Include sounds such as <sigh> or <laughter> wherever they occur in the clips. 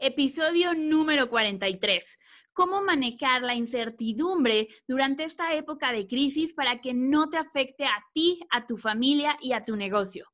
Episodio número 43. ¿Cómo manejar la incertidumbre durante esta época de crisis para que no te afecte a ti, a tu familia y a tu negocio?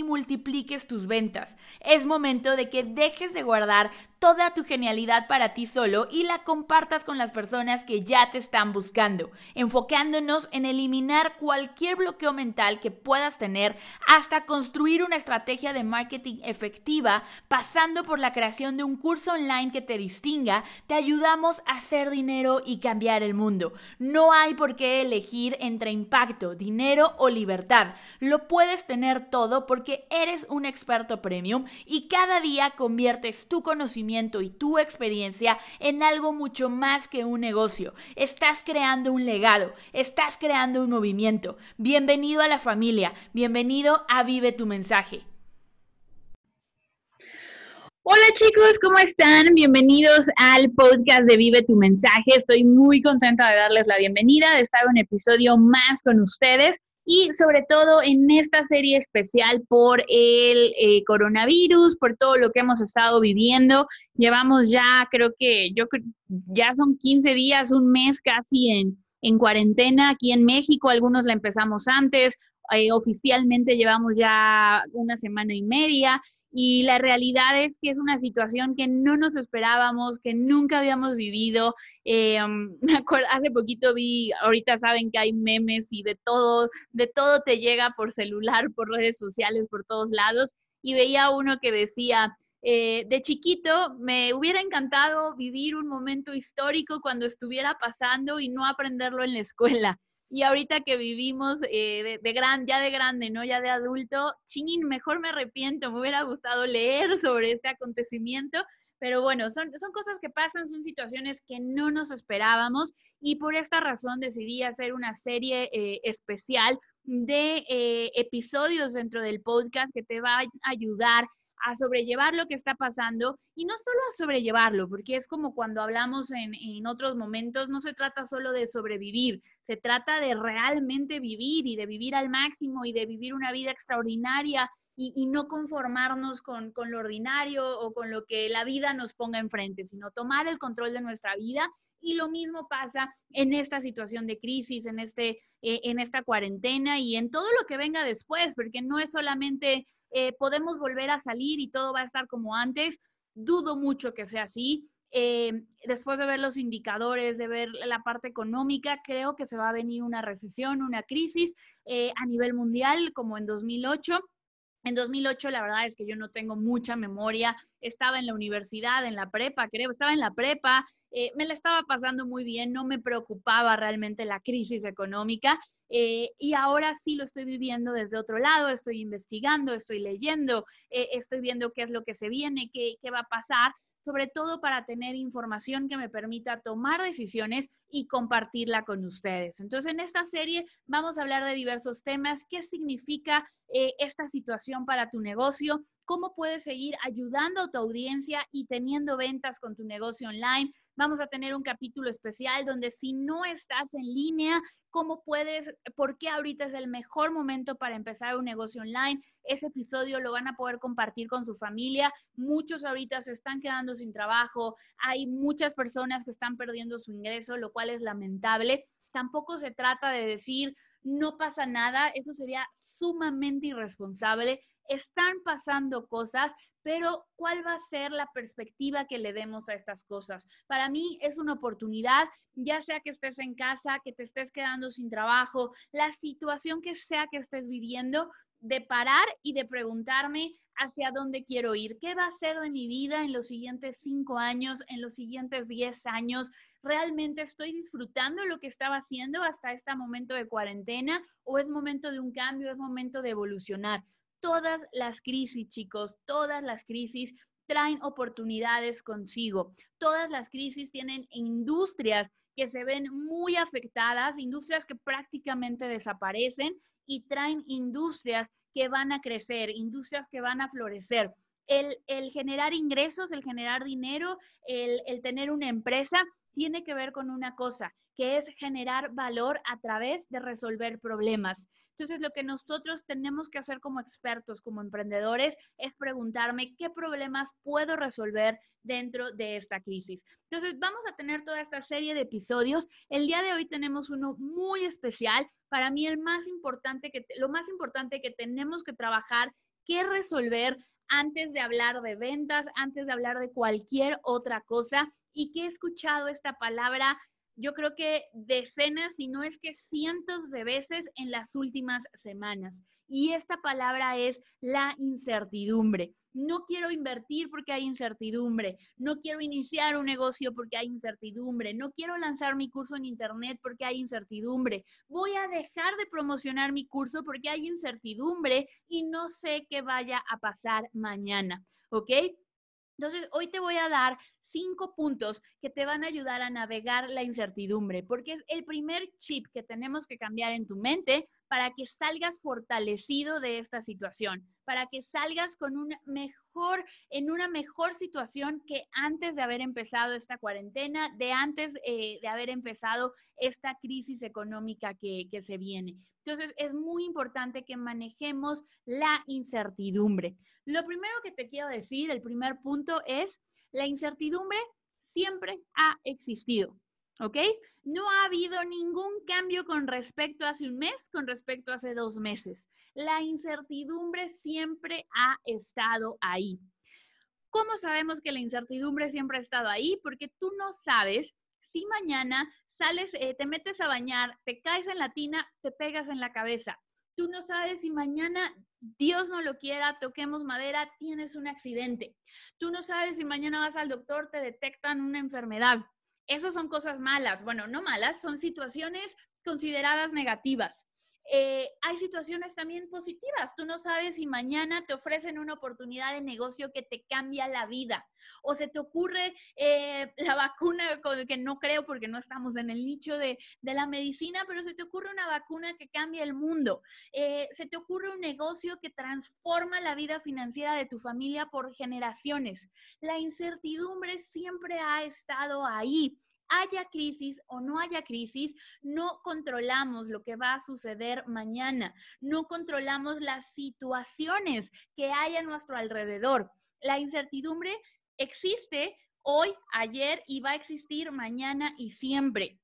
multipliques tus ventas. Es momento de que dejes de guardar toda tu genialidad para ti solo y la compartas con las personas que ya te están buscando, enfocándonos en eliminar cualquier bloqueo mental que puedas tener hasta construir una estrategia de marketing efectiva, pasando por la creación de un curso online que te distinga, te ayudamos a hacer dinero y cambiar el mundo. No hay por qué elegir entre impacto, dinero o libertad. Lo puedes tener todo porque eres un experto premium y cada día conviertes tu conocimiento y tu experiencia en algo mucho más que un negocio. Estás creando un legado, estás creando un movimiento. Bienvenido a la familia, bienvenido a Vive tu mensaje. Hola chicos, ¿cómo están? Bienvenidos al podcast de Vive tu mensaje. Estoy muy contenta de darles la bienvenida, de estar un episodio más con ustedes y sobre todo en esta serie especial por el eh, coronavirus, por todo lo que hemos estado viviendo. Llevamos ya, creo que yo ya son 15 días, un mes casi en, en cuarentena aquí en México, algunos la empezamos antes, eh, oficialmente llevamos ya una semana y media y la realidad es que es una situación que no nos esperábamos, que nunca habíamos vivido. Eh, <laughs> acuerdo, hace poquito vi, ahorita saben que hay memes y de todo, de todo te llega por celular, <laughs> por redes sociales, por todos lados. Y veía uno que decía, eh, de chiquito me hubiera encantado vivir un momento histórico cuando estuviera pasando y no aprenderlo en la escuela. Y ahorita que vivimos eh, de, gran, ya de grande, ¿no? Ya de adulto, ching, mejor me arrepiento, me hubiera gustado leer sobre este acontecimiento, pero bueno, son, son cosas que pasan, son situaciones que no nos esperábamos y por esta razón decidí hacer una serie eh, especial de eh, episodios dentro del podcast que te va a ayudar a sobrellevar lo que está pasando y no solo a sobrellevarlo, porque es como cuando hablamos en, en, otros momentos, no se trata solo de sobrevivir, se trata de realmente vivir y de vivir al máximo y de vivir una vida extraordinaria y, y no conformarnos con, con, lo ordinario o con lo que la vida nos ponga enfrente, sino tomar el control de nuestra vida y lo mismo pasa en esta situación de crisis, en, este, eh, en esta cuarentena y en todo lo que venga después, porque no es solamente eh, podemos volver a salir y todo va a estar como antes. Dudo mucho que sea así. Eh, después de ver los indicadores, de ver la parte económica, creo que se va a venir una recesión, una crisis a nivel mundial, como en 2008. En 2008, la verdad es que yo no tengo mucha memoria. Estaba en la universidad, en la prepa, creo, estaba en la prepa, eh, me la estaba pasando muy bien, no me preocupaba realmente la crisis económica. Eh, y ahora sí lo estoy viviendo desde otro lado, estoy investigando, estoy leyendo, eh, estoy viendo qué es lo que se viene, qué, qué va a pasar, sobre todo para tener información que me permita tomar decisiones y compartirla con ustedes. Entonces, en esta serie vamos a hablar de diversos temas, qué significa esta situación para tu negocio, cómo puedes seguir ayudando a tu audiencia y teniendo ventas con tu negocio online. Vamos a tener un capítulo especial donde si no estás en línea, cómo puedes, por qué ahorita es el mejor momento para empezar un negocio online. Ese episodio lo van a poder compartir con su familia. Muchos ahorita se están quedando sin trabajo. Hay muchas personas que están perdiendo su ingreso, lo cual es lamentable. Tampoco se trata de decir, no pasa nada, eso sería sumamente irresponsable están pasando cosas, pero ¿cuál va a ser la perspectiva que le demos a estas cosas? Para mí es una oportunidad, ya sea que estés en casa, que te estés quedando sin trabajo, la situación que sea que estés viviendo, de parar y de preguntarme hacia dónde quiero ir, qué va a ser de mi vida en los siguientes cinco años, en los siguientes diez años. ¿Realmente estoy disfrutando lo que estaba haciendo hasta este momento de cuarentena o es momento de un cambio, es momento de evolucionar? Todas las crisis, chicos, todas las crisis traen oportunidades consigo. Todas las crisis tienen industrias que se ven muy afectadas, industrias que prácticamente desaparecen y traen industrias que van a crecer, industrias que van a florecer. El, generar ingresos, el generar dinero, el, tener una empresa, tiene que ver con una cosa, que es generar valor a través de resolver problemas. Entonces, lo que nosotros tenemos que hacer como expertos, como emprendedores, es preguntarme qué problemas puedo resolver dentro de esta crisis. Entonces, vamos a tener toda esta serie de episodios. El día de hoy tenemos uno muy especial. Para mí, el más importante que, lo más importante que tenemos que trabajar, que resolver antes de hablar de ventas, antes de hablar de cualquier otra cosa, y que he escuchado esta palabra yo creo que decenas, si no es que cientos de veces en las últimas semanas. Y esta palabra es la incertidumbre. No quiero invertir porque hay incertidumbre. No quiero iniciar un negocio porque hay incertidumbre. No quiero lanzar mi curso en Internet porque hay incertidumbre. Voy a dejar de promocionar mi curso porque hay incertidumbre y no sé qué vaya a pasar mañana. ¿Ok? Entonces, hoy te voy a dar cinco puntos que te van a ayudar a navegar la incertidumbre, porque es el primer chip que tenemos que cambiar en tu mente para que salgas fortalecido de esta situación, para que salgas con un mejor, en una mejor situación que antes de haber empezado esta cuarentena, de antes eh, de haber empezado esta crisis económica que, que se viene. Entonces, es muy importante que manejemos la incertidumbre. Lo primero que te quiero decir, el primer punto es la incertidumbre siempre ha existido, ¿ok? No ha habido ningún cambio con respecto a hace un mes, con respecto a hace dos meses. La incertidumbre siempre ha estado ahí. ¿Cómo sabemos que la incertidumbre siempre ha estado ahí? Porque tú no sabes si mañana sales, eh, te metes a bañar, te caes en la tina, te pegas en la cabeza. Tú no sabes si mañana, Dios no lo quiera, toquemos madera, tienes un accidente. Tú no sabes si mañana vas al doctor, te detectan una enfermedad. Esas son cosas malas. Bueno, no malas, son situaciones consideradas negativas. Eh, hay situaciones también positivas. Tú no sabes si mañana te ofrecen una oportunidad de negocio que te cambia la vida o se te ocurre eh, <laughs> la vacuna, que no creo porque no estamos en el nicho de, la medicina, pero se te ocurre una vacuna que cambia el mundo. Eh, se te ocurre un negocio que transforma la vida financiera de tu familia por generaciones. La incertidumbre siempre ha estado ahí haya crisis o no haya crisis, no controlamos lo que va a suceder mañana, no controlamos las situaciones que hay a nuestro alrededor. La incertidumbre existe hoy, ayer y va a existir mañana y siempre.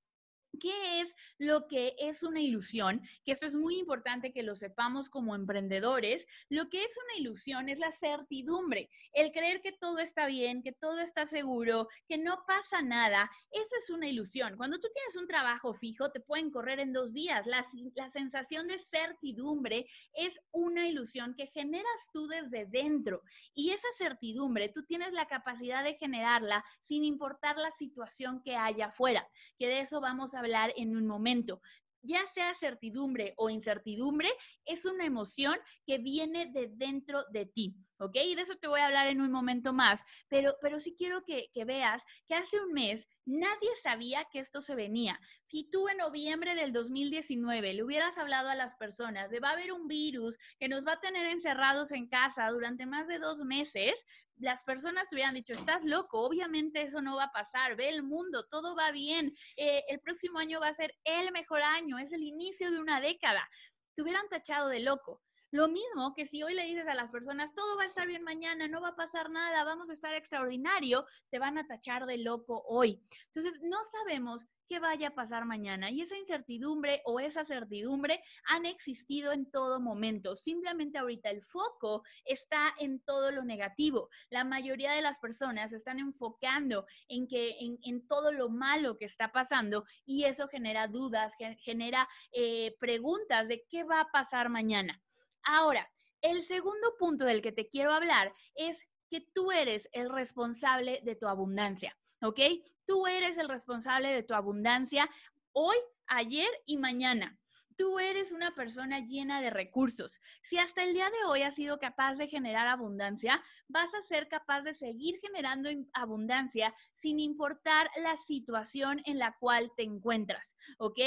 ¿Qué es lo que es una ilusión? Que esto es muy importante que lo sepamos como emprendedores. Lo que es una ilusión es la certidumbre, el creer que todo está bien, que todo está seguro, que no pasa nada. Eso es una ilusión. Cuando tú tienes un trabajo fijo, te pueden correr en dos días. La, la sensación de certidumbre es una ilusión que generas tú desde dentro. Y esa certidumbre, tú tienes la capacidad de generarla sin importar la situación que haya afuera, que de eso vamos a en un momento. Ya sea certidumbre o incertidumbre, es una emoción que viene de dentro de ti. ¿Ok? Y de eso te voy a hablar en un momento más, pero, pero sí quiero que, que veas que hace un mes nadie sabía que esto se venía. Si tú en noviembre del 2019 le hubieras hablado a las personas de va a haber un virus que nos va a tener encerrados en casa durante más de dos meses, las personas te hubieran dicho, estás loco, obviamente eso no va a pasar, ve el mundo, todo va bien, eh, el próximo año va a ser el mejor año, es el inicio de una década. Te hubieran tachado de loco. Lo mismo que si hoy le dices a las personas, todo va a estar bien mañana, no va a pasar nada, vamos a estar extraordinario, te van a tachar de loco hoy. Entonces, no sabemos qué vaya a pasar mañana y esa incertidumbre o esa certidumbre han existido en todo momento. Simplemente ahorita el foco está en todo lo negativo. La mayoría de las personas están enfocando en que en, todo lo malo que está pasando y eso genera dudas, genera eh, preguntas de qué va a pasar mañana. Ahora, el segundo punto del que te quiero hablar es que tú eres el responsable de tu abundancia, ¿ok? Tú eres el responsable de tu abundancia hoy, ayer y mañana. tú eres una persona llena de recursos. Si hasta el día de hoy has sido capaz de generar abundancia, vas a ser capaz de seguir generando abundancia sin importar la situación en la cual te encuentras, ¿ok?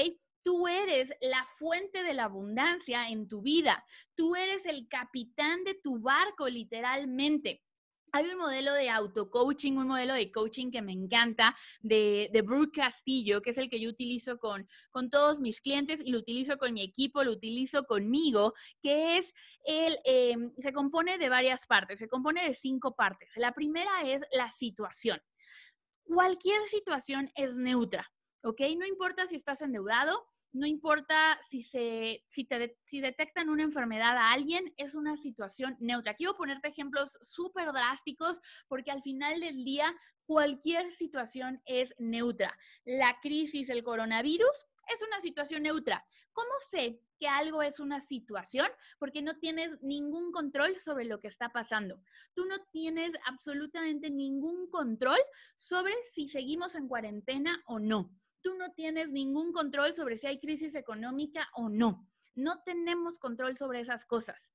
Tú eres la fuente de la abundancia en tu vida. Tú eres el capitán de tu barco, literalmente. Hay un modelo de auto-coaching, un modelo de coaching que me encanta, de, de Brooke Castillo, que es el que yo utilizo con, con todos mis clientes y lo utilizo con mi equipo, lo utilizo conmigo, que es el, em, se compone de varias partes, se compone de cinco partes. La primera es la situación. Cualquier situación es neutra, ¿ok? No importa si estás endeudado, no importa si, se, si, te, si detectan una enfermedad a alguien, es una situación neutra. Quiero ponerte ejemplos súper drásticos porque al final del día cualquier situación es neutra. La crisis, el coronavirus, es una situación neutra. ¿Cómo sé que algo es una situación? Porque no tienes ningún control sobre lo que está pasando. Tú no tienes absolutamente ningún control sobre si seguimos en cuarentena o no tú no tienes ningún control sobre si hay crisis económica o no. No tenemos control sobre esas cosas.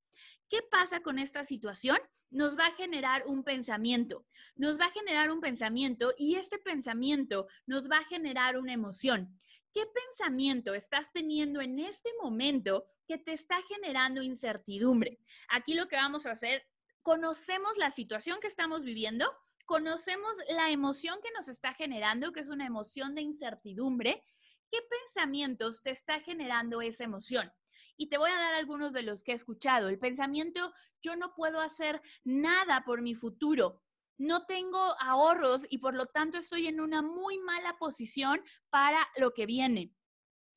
¿Qué pasa con esta situación? Nos va a generar un pensamiento. Nos va a generar un pensamiento y este pensamiento nos va a generar una emoción. ¿Qué pensamiento estás teniendo en este momento que te está generando incertidumbre? Aquí lo que vamos a hacer, conocemos la situación que estamos viviendo, conocemos la emoción que nos está generando, que es una emoción de incertidumbre. ¿Qué pensamientos te está generando esa emoción? Y te voy a dar algunos de los que he escuchado. El pensamiento, yo no puedo hacer nada por mi futuro. No tengo ahorros y por lo tanto estoy en una muy mala posición para lo que viene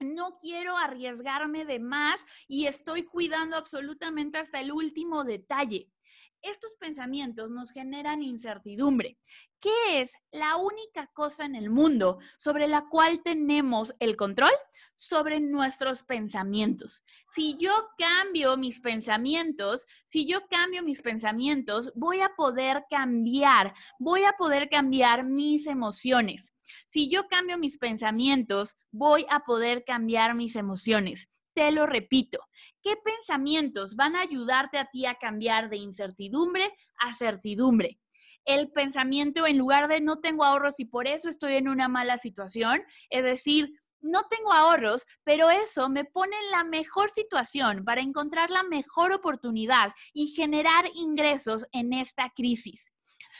no quiero arriesgarme de más y estoy cuidando absolutamente hasta el último detalle estos pensamientos nos generan incertidumbre. ¿Qué es la única cosa en el mundo sobre la cual tenemos el control? Sobre nuestros pensamientos. Si yo cambio mis pensamientos, si yo cambio mis pensamientos, voy a poder cambiar, voy a poder cambiar mis emociones. Si yo cambio mis pensamientos, voy a poder cambiar mis emociones te lo repito, ¿qué pensamientos van a ayudarte a ti a cambiar de incertidumbre a certidumbre? El pensamiento en lugar de no tengo ahorros y por eso estoy en una mala situación, es decir, no tengo ahorros, pero eso me pone en la mejor situación para encontrar la mejor oportunidad y generar ingresos en esta crisis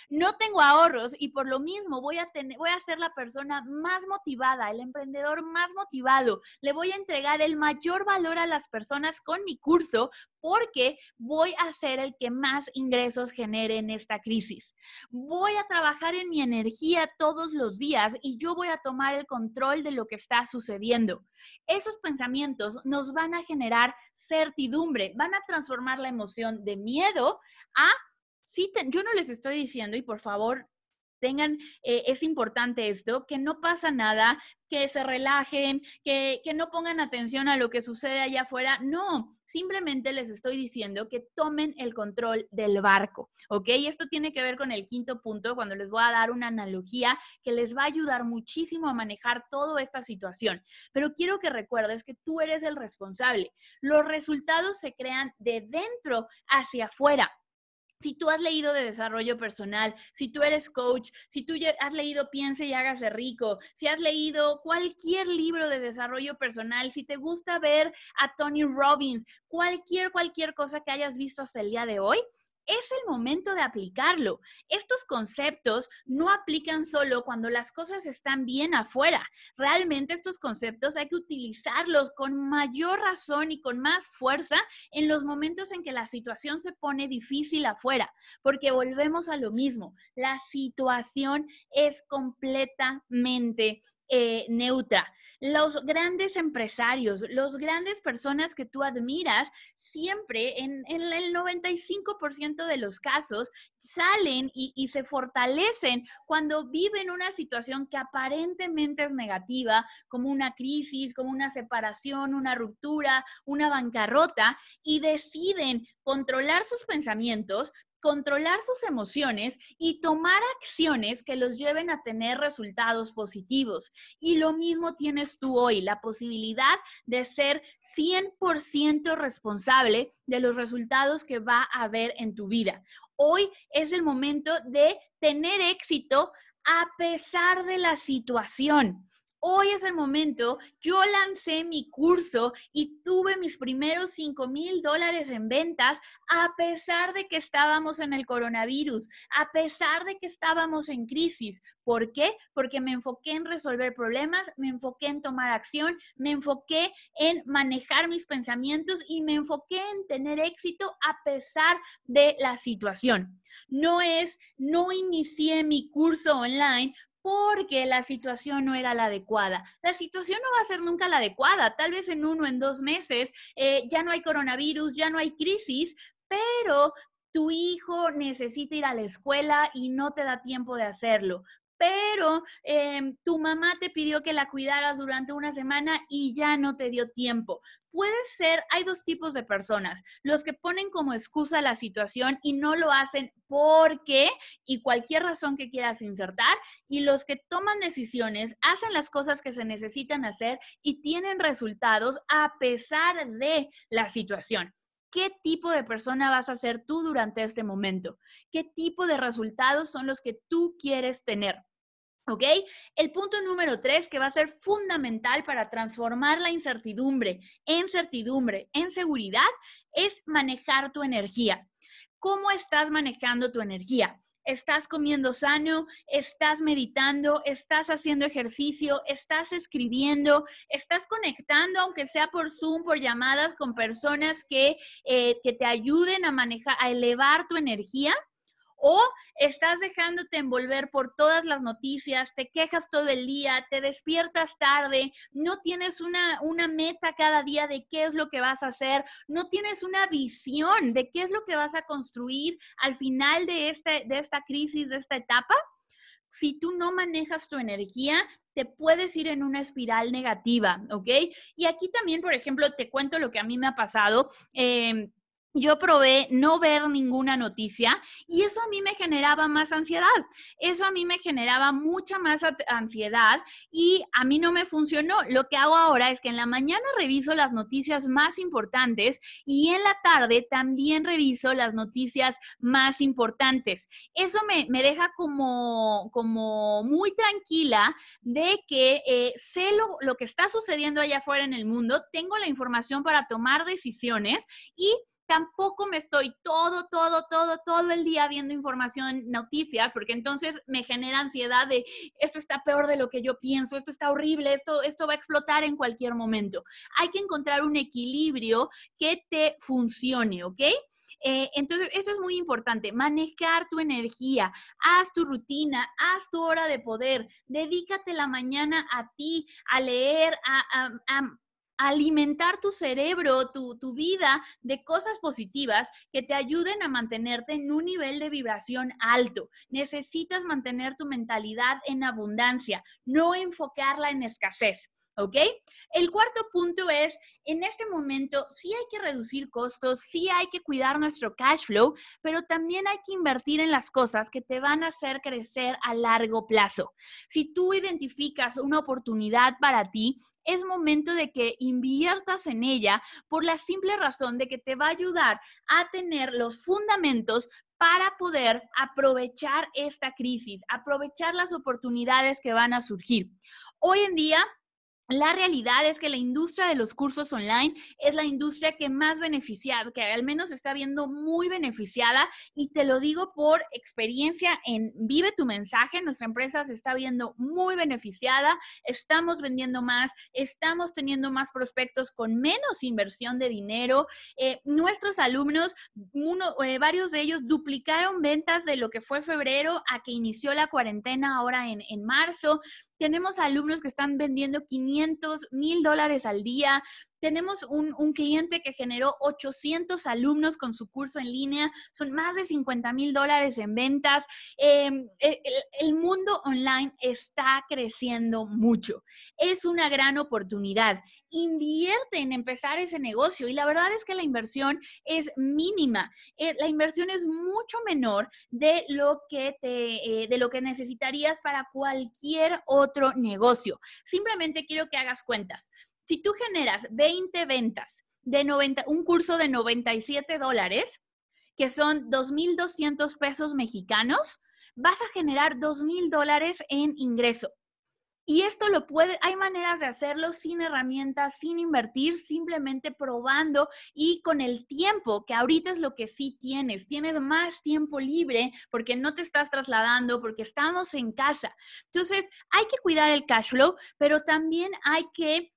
no tengo ahorros y por lo mismo voy a, tener, voy a ser la persona más motivada, el emprendedor más motivado. Le voy a entregar el mayor valor a las personas con mi curso porque voy a ser el que más ingresos genere en esta crisis. Voy a trabajar en mi energía todos los días y yo voy a tomar el control de lo que está sucediendo. Esos pensamientos nos van a generar certidumbre, van a transformar la emoción de miedo a sí, yo no les estoy diciendo, y por favor, tengan, eh, es importante esto, que no pasa nada, que se relajen, que, que, no pongan atención a lo que sucede allá afuera. No, simplemente les estoy diciendo que tomen el control del barco, ¿ok? Y esto tiene que ver con el quinto punto, cuando les voy a dar una analogía que les va a ayudar muchísimo a manejar toda esta situación. Pero quiero que recuerdes que tú eres el responsable. Los resultados se crean de dentro hacia afuera. Si tú has leído de desarrollo personal, si tú eres coach, si tú has leído Piense y hágase rico, si has leído cualquier libro de desarrollo personal, si te gusta ver a Tony Robbins, cualquier, cualquier cosa que hayas visto hasta el día de hoy, es el momento de aplicarlo. Estos conceptos no aplican solo cuando las cosas están bien afuera. Realmente estos conceptos hay que utilizarlos con mayor razón y con más fuerza en los momentos en que la situación se pone difícil afuera, porque volvemos a lo mismo. La situación es completamente eh, neutra. Los grandes empresarios, los grandes personas que tú admiras, siempre en, el 95% de los casos salen y, y, se fortalecen cuando viven una situación que aparentemente es negativa, como una crisis, como una separación, una ruptura, una bancarrota, y deciden controlar sus pensamientos, controlar sus emociones y tomar acciones que los lleven a tener resultados positivos. Y lo mismo tienes tú hoy, la posibilidad de ser 100% responsable de los resultados que va a haber en tu vida. Hoy es el momento de tener éxito a pesar de la situación hoy es el momento, yo lancé mi curso y tuve mis primeros 5 mil dólares en ventas a pesar de que estábamos en el coronavirus, a pesar de que estábamos en crisis. ¿Por qué? Porque me enfoqué en resolver problemas, me enfoqué en tomar acción, me enfoqué en manejar mis pensamientos y me enfoqué en tener éxito a pesar de la situación. No es, no inicié mi curso online porque la situación no era la adecuada. La situación no va a ser nunca la adecuada. Tal vez en uno, en dos meses, eh, ya no hay coronavirus, ya no hay crisis, pero tu hijo necesita ir a la escuela y no te da tiempo de hacerlo pero em, tu mamá te pidió que la cuidaras durante una semana y ya no te dio tiempo. Puede ser, hay dos tipos de personas, los que ponen como excusa la situación y no lo hacen porque y cualquier razón que quieras insertar, y los que toman decisiones, hacen las cosas que se necesitan hacer y tienen resultados a pesar de la situación. ¿Qué tipo de persona vas a ser tú durante este momento? ¿Qué tipo de resultados son los que tú quieres tener? ¿Ok? El punto número tres, que va a ser fundamental para transformar la incertidumbre en certidumbre, en seguridad, es manejar tu energía. ¿Cómo estás manejando tu energía? ¿Estás comiendo sano? ¿Estás meditando? ¿Estás haciendo ejercicio? ¿Estás escribiendo? ¿Estás conectando, aunque sea por Zoom, por llamadas, con personas que, eh, que te ayuden a manejar, a elevar tu energía? O estás dejándote envolver por todas las noticias, te quejas todo el día, te despiertas tarde, no tienes una, una meta cada día de qué es lo que vas a hacer, no tienes una visión de qué es lo que vas a construir al final de, este, de esta crisis, de esta etapa. Si tú no manejas tu energía, te puedes ir en una espiral negativa, ¿ok? Y aquí también, por ejemplo, te cuento lo que a mí me ha pasado. Eh, yo probé no ver ninguna noticia y eso a mí me generaba más ansiedad. Eso a mí me generaba mucha más ansiedad y a mí no me funcionó. Lo que hago ahora es que en la mañana reviso las noticias más importantes y en la tarde también reviso las noticias más importantes. Eso me, deja como, como muy tranquila de que eh, sé lo, lo que está sucediendo allá afuera en el mundo, tengo la información para tomar decisiones y tampoco me estoy todo, todo, todo, todo el día viendo información, noticias, porque entonces me genera ansiedad de esto está peor de lo que yo pienso, esto está horrible, esto, esto va a explotar en cualquier momento. Hay que encontrar un equilibrio que te funcione, ¿ok? Eh, entonces, eso es muy importante, manejar tu energía, haz tu rutina, haz tu hora de poder, dedícate la mañana a ti, a leer, a, a alimentar tu cerebro, tu, tu, vida de cosas positivas que te ayuden a mantenerte en un nivel de vibración alto. Necesitas mantener tu mentalidad en abundancia, no enfocarla en escasez. ¿Ok? El cuarto punto es, en este momento sí hay que reducir costos, sí hay que cuidar nuestro cash flow, pero también hay que invertir en las cosas que te van a hacer crecer a largo plazo. Si tú identificas una oportunidad para ti, es momento de que inviertas en ella por la simple razón de que te va a ayudar a tener los fundamentos para poder aprovechar esta crisis, aprovechar las oportunidades que van a surgir. Hoy en día la realidad es que la industria de los cursos online es la industria que más beneficiada, que al menos está viendo muy beneficiada y te lo digo por experiencia en Vive tu mensaje, nuestra empresa se está viendo muy beneficiada, estamos vendiendo más, estamos teniendo más prospectos con menos inversión de dinero. Eh, nuestros alumnos, uno, eh, varios de ellos duplicaron ventas de lo que fue febrero a que inició la cuarentena ahora en, en marzo. Tenemos alumnos que están vendiendo 500 mil dólares al día. Tenemos un, cliente que generó 800 alumnos con su curso en línea, son más de 50 mil dólares en ventas. Em, e, el, mundo online está creciendo mucho. Es una gran oportunidad. Invierte en empezar ese negocio y la verdad es que la inversión es mínima. Eh, la inversión es mucho menor de lo que te, eh, de lo que necesitarías para cualquier otro negocio. Simplemente quiero que hagas cuentas. Si tú generas 20 ventas de 90, un curso de 97 dólares, que son 2.200 pesos mexicanos, vas a generar 2.000 dólares en ingreso. Y esto lo puede, hay maneras de hacerlo sin herramientas, sin invertir, simplemente probando y con el tiempo, que ahorita es lo que sí tienes. Tienes más tiempo libre porque no te estás trasladando, porque estamos en casa. Entonces, hay que cuidar el cash flow, pero también hay que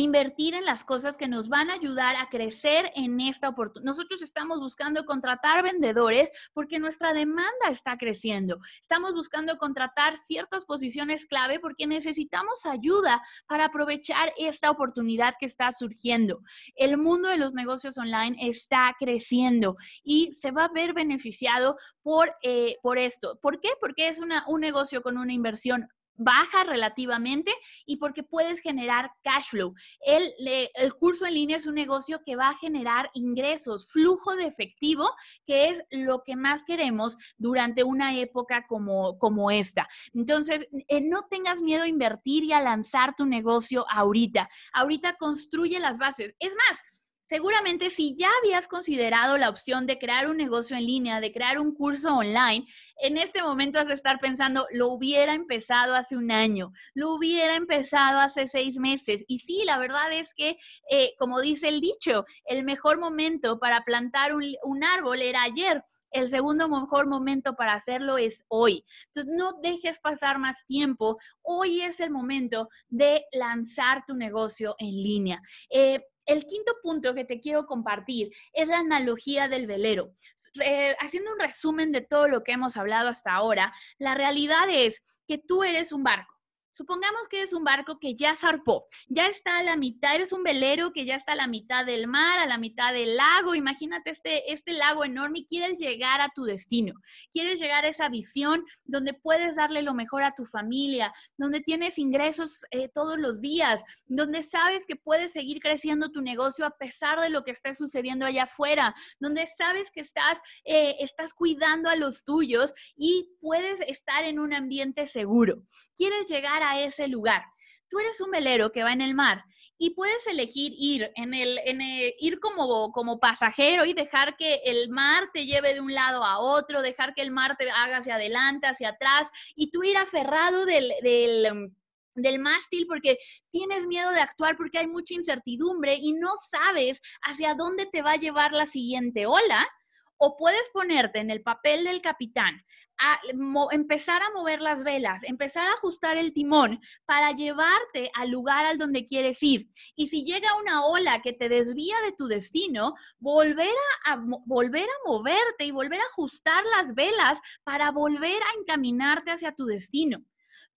invertir en las cosas que nos van a ayudar a crecer en esta oportunidad. Nosotros estamos buscando contratar vendedores porque nuestra demanda está creciendo. Estamos buscando contratar ciertas posiciones clave porque necesitamos ayuda para aprovechar esta oportunidad que está surgiendo. El mundo de los negocios online está creciendo y se va a ver beneficiado por, eh, por esto. ¿Por qué? Porque es una, un negocio con una inversión baja relativamente y porque puedes generar cash flow. El, el, curso en línea es un negocio que va a generar ingresos, flujo de efectivo, que es lo que más queremos durante una época como, como esta. Entonces, eh, no tengas miedo a invertir y a lanzar tu negocio ahorita. Ahorita construye las bases. Es más, Seguramente si ya habías considerado la opción de crear un negocio en línea, de crear un curso online, en este momento has de estar pensando, lo hubiera empezado hace un año, lo hubiera empezado hace seis meses. Y sí, la verdad es que, eh, como dice el dicho, el mejor momento para plantar un, árbol era ayer el segundo mejor momento para hacerlo es hoy. Entonces, no dejes pasar más tiempo. Hoy es el momento de lanzar tu negocio en línea. Eh, el quinto punto que te quiero compartir es la analogía del velero. haciendo un resumen de todo lo que hemos hablado hasta ahora, la realidad es que tú eres un barco. Supongamos que es un barco que ya zarpó, ya está a la mitad, eres un velero que ya está a la mitad del mar, a la mitad del lago. Imagínate este, este lago enorme y quieres llegar a tu destino. Quieres llegar a esa visión donde puedes darle lo mejor a tu familia, donde tienes ingresos eh, todos los días, donde sabes que puedes seguir creciendo tu negocio a pesar de lo que esté sucediendo allá afuera, donde sabes que estás, eh, estás cuidando a los tuyos y puedes estar en un ambiente seguro. Quieres llegar a ese lugar. Tú eres un velero que va en el mar y puedes elegir ir en el, ir como, como pasajero y dejar que el mar te lleve de un lado a otro, dejar que el mar te haga hacia adelante, hacia atrás y tú ir aferrado del, del del mástil porque tienes miedo de actuar porque hay mucha incertidumbre y no sabes hacia dónde te va a llevar la siguiente ola, o puedes ponerte en el papel del capitán, a empezar a mover las velas, empezar a ajustar el timón para llevarte al lugar al donde quieres ir. Y si llega una ola que te desvía de tu destino, volver a, volver a moverte y volver a ajustar las velas para volver a encaminarte hacia tu destino.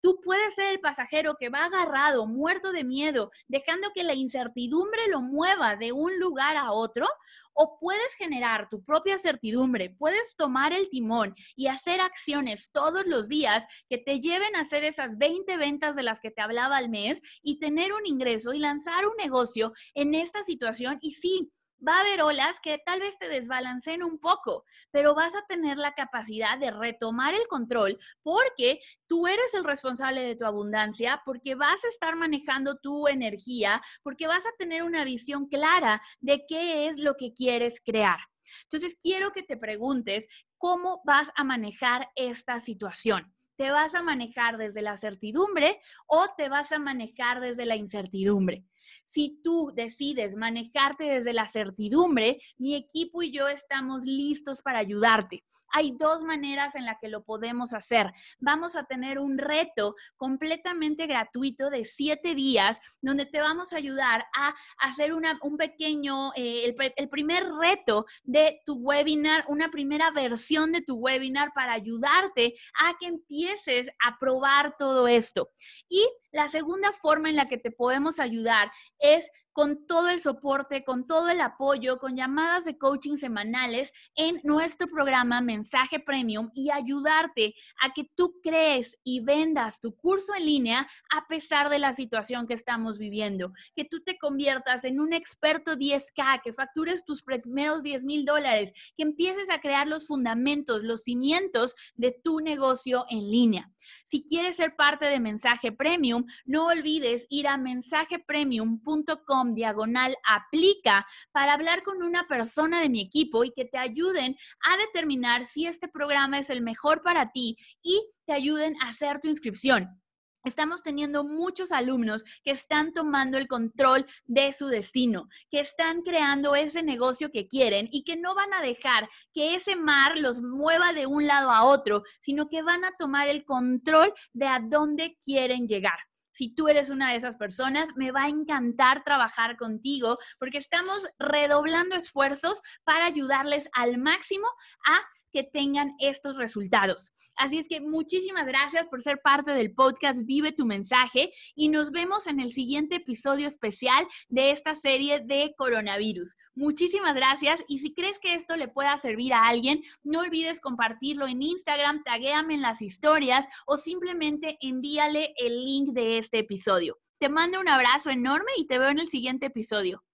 Tú puedes ser el pasajero que va agarrado, muerto de miedo, dejando que la incertidumbre lo mueva de un lugar a otro, o puedes generar tu propia certidumbre, puedes tomar el timón y hacer acciones todos los días que te lleven a hacer esas 20 ventas de las que te hablaba al mes y tener un ingreso y lanzar un negocio en esta situación. Y sí, va a haber olas que tal vez te desbalanceen un poco, pero vas a tener la capacidad de retomar el control porque tú eres el responsable de tu abundancia, porque vas a estar manejando tu energía, porque vas a tener una visión clara de qué es lo que quieres crear. Entonces, quiero que te preguntes cómo vas a manejar esta situación. ¿Te vas a manejar desde la certidumbre o te vas a manejar desde la incertidumbre? Si tú decides manejarte desde la certidumbre, mi equipo y yo estamos listos para ayudarte. Hay dos maneras en las que lo podemos hacer. Vamos a tener un reto completamente gratuito de siete días donde te vamos a ayudar a hacer un pequeño, eh, el, el primer reto de tu webinar, una primera versión de tu webinar para ayudarte a que empieces a probar todo esto. Y la segunda forma en la que te podemos ayudar es con todo el soporte, con todo el apoyo, con llamadas de coaching semanales en nuestro programa Mensaje Premium y ayudarte a que tú crees y vendas tu curso en línea a pesar de la situación que estamos viviendo, que tú te conviertas en un experto 10K, que factures tus primeros 10 mil dólares, que empieces a crear los fundamentos, los cimientos de tu negocio en línea. Si quieres ser parte de Mensaje Premium, no olvides ir a mensajepremium.com diagonal aplica para hablar con una persona de mi equipo y que te ayuden a determinar si este programa es el mejor para ti y te ayuden a hacer tu inscripción. Estamos teniendo muchos alumnos que están tomando el control de su destino, que están creando ese negocio que quieren y que no van a dejar que ese mar los mueva de un lado a otro, sino que van a tomar el control de a dónde quieren llegar. Si tú eres una de esas personas, me va a encantar trabajar contigo porque estamos redoblando esfuerzos para ayudarles al máximo a que tengan estos resultados. Así es que muchísimas gracias por ser parte del podcast Vive tu mensaje y nos vemos en el siguiente episodio especial de esta serie de coronavirus. Muchísimas gracias y si crees que esto le pueda servir a alguien, no olvides compartirlo en Instagram, taguéame en las historias o simplemente envíale el link de este episodio. Te mando un abrazo enorme y te veo en el siguiente episodio.